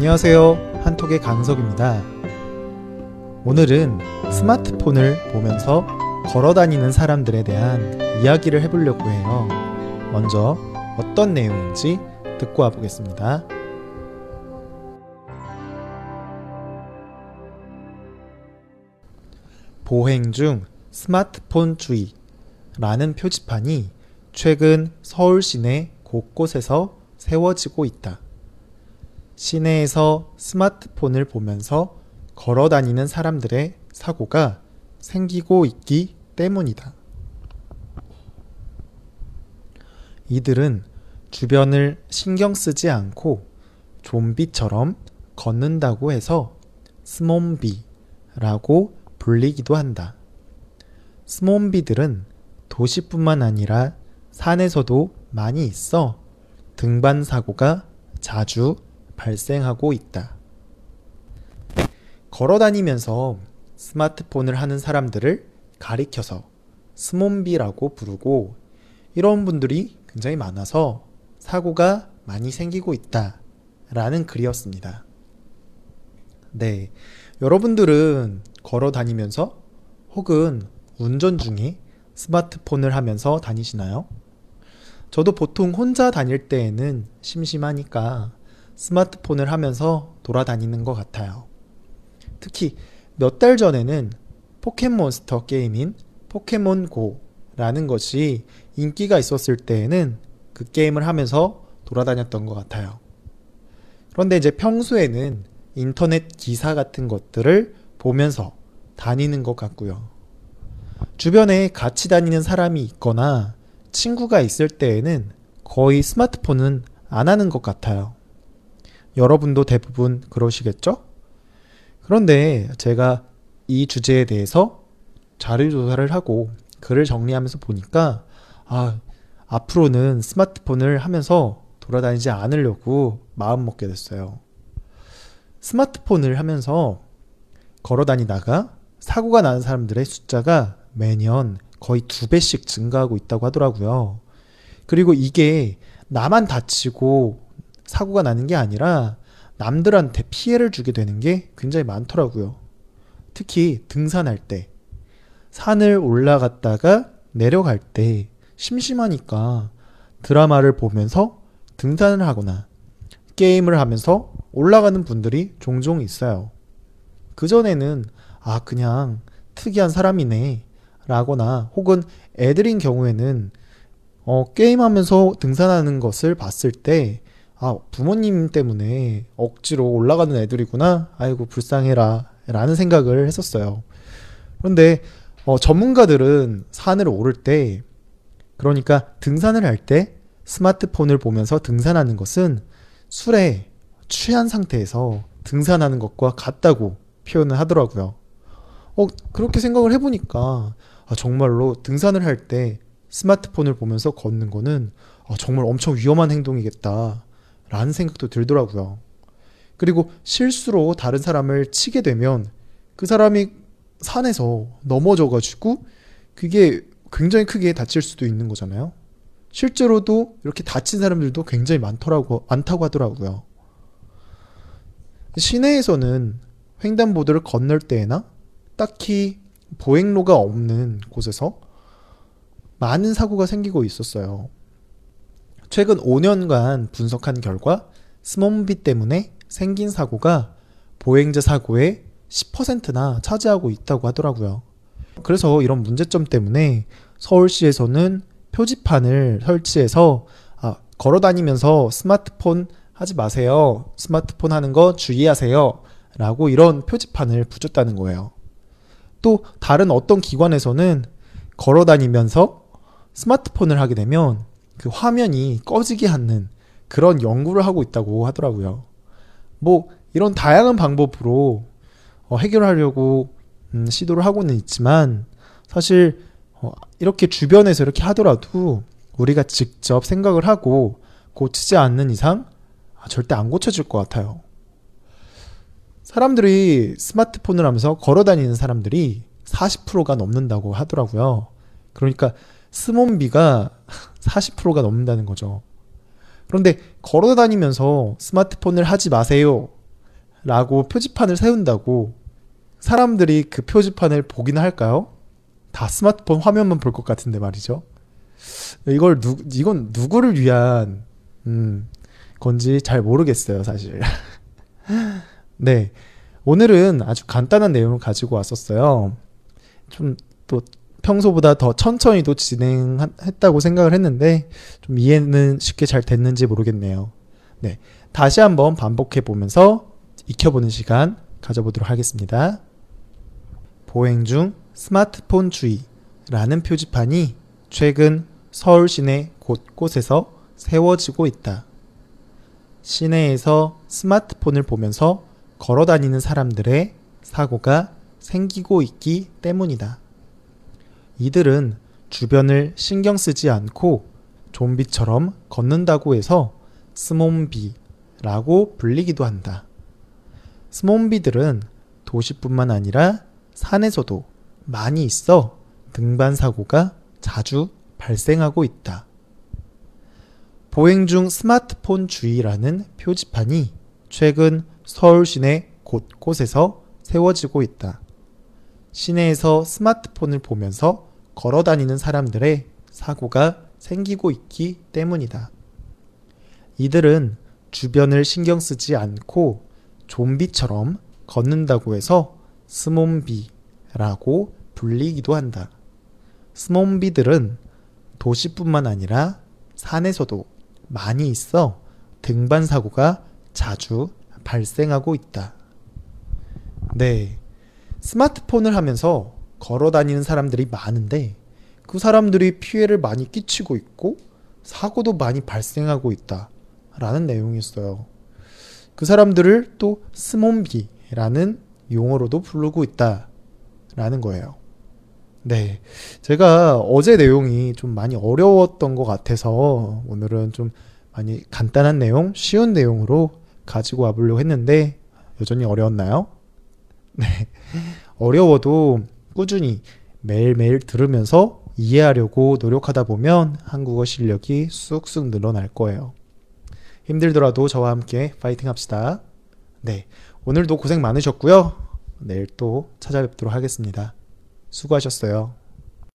안녕하세요. 한톡의 강석입니다. 오늘은 스마트폰을 보면서 걸어 다니는 사람들에 대한 이야기를 해보려고 해요. 먼저 어떤 내용인지 듣고 와보겠습니다. 보행 중 스마트폰 주의 라는 표지판이 최근 서울 시내 곳곳에서 세워지고 있다. 시내에서 스마트폰을 보면서 걸어 다니는 사람들의 사고가 생기고 있기 때문이다. 이들은 주변을 신경 쓰지 않고 좀비처럼 걷는다고 해서 스몬비라고 불리기도 한다. 스몬비들은 도시뿐만 아니라 산에서도 많이 있어 등반 사고가 자주 발생하고 있다. 걸어 다니면서 스마트폰을 하는 사람들을 가리켜서 스몬비라고 부르고 이런 분들이 굉장히 많아서 사고가 많이 생기고 있다. 라는 글이었습니다. 네. 여러분들은 걸어 다니면서 혹은 운전 중에 스마트폰을 하면서 다니시나요? 저도 보통 혼자 다닐 때에는 심심하니까 스마트폰을 하면서 돌아다니는 것 같아요. 특히 몇 달 전에는 포켓몬스터 게임인 포켓몬고라는 것이 인기가 있었을 때에는 그 게임을 하면서 돌아다녔던 것 같아요. 그런데 이제 평소에는 인터넷 기사 같은 것들을 보면서 다니는 것 같고요. 주변에 같이 다니는 사람이 있거나 친구가 있을 때에는 거의 스마트폰은 안 하는 것 같아요. 여러분도 대부분 그러시겠죠? 그런데 제가 이 주제에 대해서 자료조사를 하고 글을 정리하면서 보니까 아, 앞으로는 스마트폰을 하면서 돌아다니지 않으려고 마음 먹게 됐어요. 스마트폰을 하면서 걸어 다니다가 사고가 나는 사람들의 숫자가 매년 거의 두 배씩 증가하고 있다고 하더라고요. 그리고 이게 나만 다치고 사고가 나는 게 아니라 남들한테 피해를 주게 되는 게 굉장히 많더라고요. 특히 등산할 때, 산을 올라갔다가 내려갈 때 심심하니까 드라마를 보면서 등산을 하거나 게임을 하면서 올라가는 분들이 종종 있어요. 그전에는 아, 그냥 특이한 사람이네. 라거나 혹은 애들인 경우에는 어, 게임하면서 등산하는 것을 봤을 때 아, 부모님 때문에 억지로 올라가는 애들이구나. 아이고, 불쌍해라. 라는 생각을 했었어요. 그런데 어, 전문가들은 산을 오를 때, 그러니까 등산을 할 때 스마트폰을 보면서 등산하는 것은 술에 취한 상태에서 등산하는 것과 같다고 표현을 하더라고요. 어, 그렇게 생각을 해보니까 아, 정말로 등산을 할 때 스마트폰을 보면서 걷는 거는 아, 정말 엄청 위험한 행동이겠다. 라는 생각도 들더라고요. 그리고 실수로 다른 사람을 치게 되면 그 사람이 산에서 넘어져가지고 그게 굉장히 크게 다칠 수도 있는 거잖아요. 실제로도 이렇게 다친 사람들도 굉장히 많더라고, 많다고 하더라고요. 시내에서는 횡단보도를 건널 때에나 딱히 보행로가 없는 곳에서 많은 사고가 생기고 있었어요. 최근 5년간 분석한 결과 스몬비 때문에 생긴 사고가 보행자 사고의 10%나 차지하고 있다고 하더라고요. 그래서 이런 문제점 때문에 서울시에서는 표지판을 설치해서 아, 걸어 다니면서 스마트폰 하지 마세요. 스마트폰 하는 거 주의하세요. 라고 이런 표지판을 붙였다는 거예요. 또 다른 어떤 기관에서는 걸어 다니면서 스마트폰을 하게 되면 그 화면이 꺼지게 하는 그런 연구를 하고 있다고 하더라고요. 뭐 이런 다양한 방법으로 어, 해결하려고 음, 시도를 하고는 있지만 사실 어, 이렇게 주변에서 이렇게 하더라도 우리가 직접 생각을 하고 고치지 않는 이상 아, 절대 안 고쳐질 것 같아요. 사람들이 스마트폰을 하면서 걸어 다니는 사람들이 40%가 넘는다고 하더라고요. 그러니까 스몬비가 40%가 넘는다는 거죠. 그런데 걸어 다니면서 스마트폰을 하지 마세요. 라고 표지판을 세운다고 사람들이 그 표지판을 보기는 할까요? 다 스마트폰 화면만 볼 것 같은데 말이죠. 이걸 누, 이건 누구를 위한, 음, 건지 잘 모르겠어요, 사실. 네. 오늘은 아주 간단한 내용을 가지고 왔었어요. 좀 또 평소보다 더 천천히도 진행했다고 생각을 했는데 좀 이해는 쉽게 잘 됐는지 모르겠네요. 네. 다시 한번 반복해 보면서 익혀보는 시간 가져보도록 하겠습니다. 보행 중 스마트폰 주의라는 표지판이 최근 서울 시내 곳곳에서 세워지고 있다. 시내에서 스마트폰을 보면서 걸어 다니는 사람들의 사고가 생기고 있기 때문이다. 이들은 주변을 신경 쓰지 않고 좀비처럼 걷는다고 해서 스몬비라고 불리기도 한다. 스몬비들은 도시뿐만 아니라 산에서도 많이 있어 등반 사고가 자주 발생하고 있다. 보행 중 스마트폰 주의라는 표지판이 최근 서울 시내 곳곳에서 세워지고 있다. 시내에서 스마트폰을 보면서 걸어 다니는 사람들의 사고가 생기고 있기 때문이다. 이들은 주변을 신경 쓰지 않고 좀비처럼 걷는다고 해서 스몬비라고 불리기도 한다. 스몬비들은 도시뿐만 아니라 산에서도 많이 있어 등반 사고가 자주 발생하고 있다. 네. 스마트폰을 하면서 걸어 다니는 사람들이 많은데 그 사람들이 피해를 많이 끼치고 있고 사고도 많이 발생하고 있다. 라는 내용이었어요. 그 사람들을 또 스몬비라는 용어로도 부르고 있다. 라는 거예요. 네. 제가 어제 내용이 좀 많이 어려웠던 것 같아서 오늘은 좀 많이 간단한 내용, 쉬운 내용으로 가지고 와보려고 했는데 여전히 어려웠나요? 네. 어려워도 꾸준히 매일매일 들으면서 이해하려고 노력하다 보면 한국어 실력이 쑥쑥 늘어날 거예요. 힘들더라도 저와 함께 파이팅 합시다. 네. 오늘도 고생 많으셨고요. 내일 또 찾아뵙도록 하겠습니다. 수고하셨어요.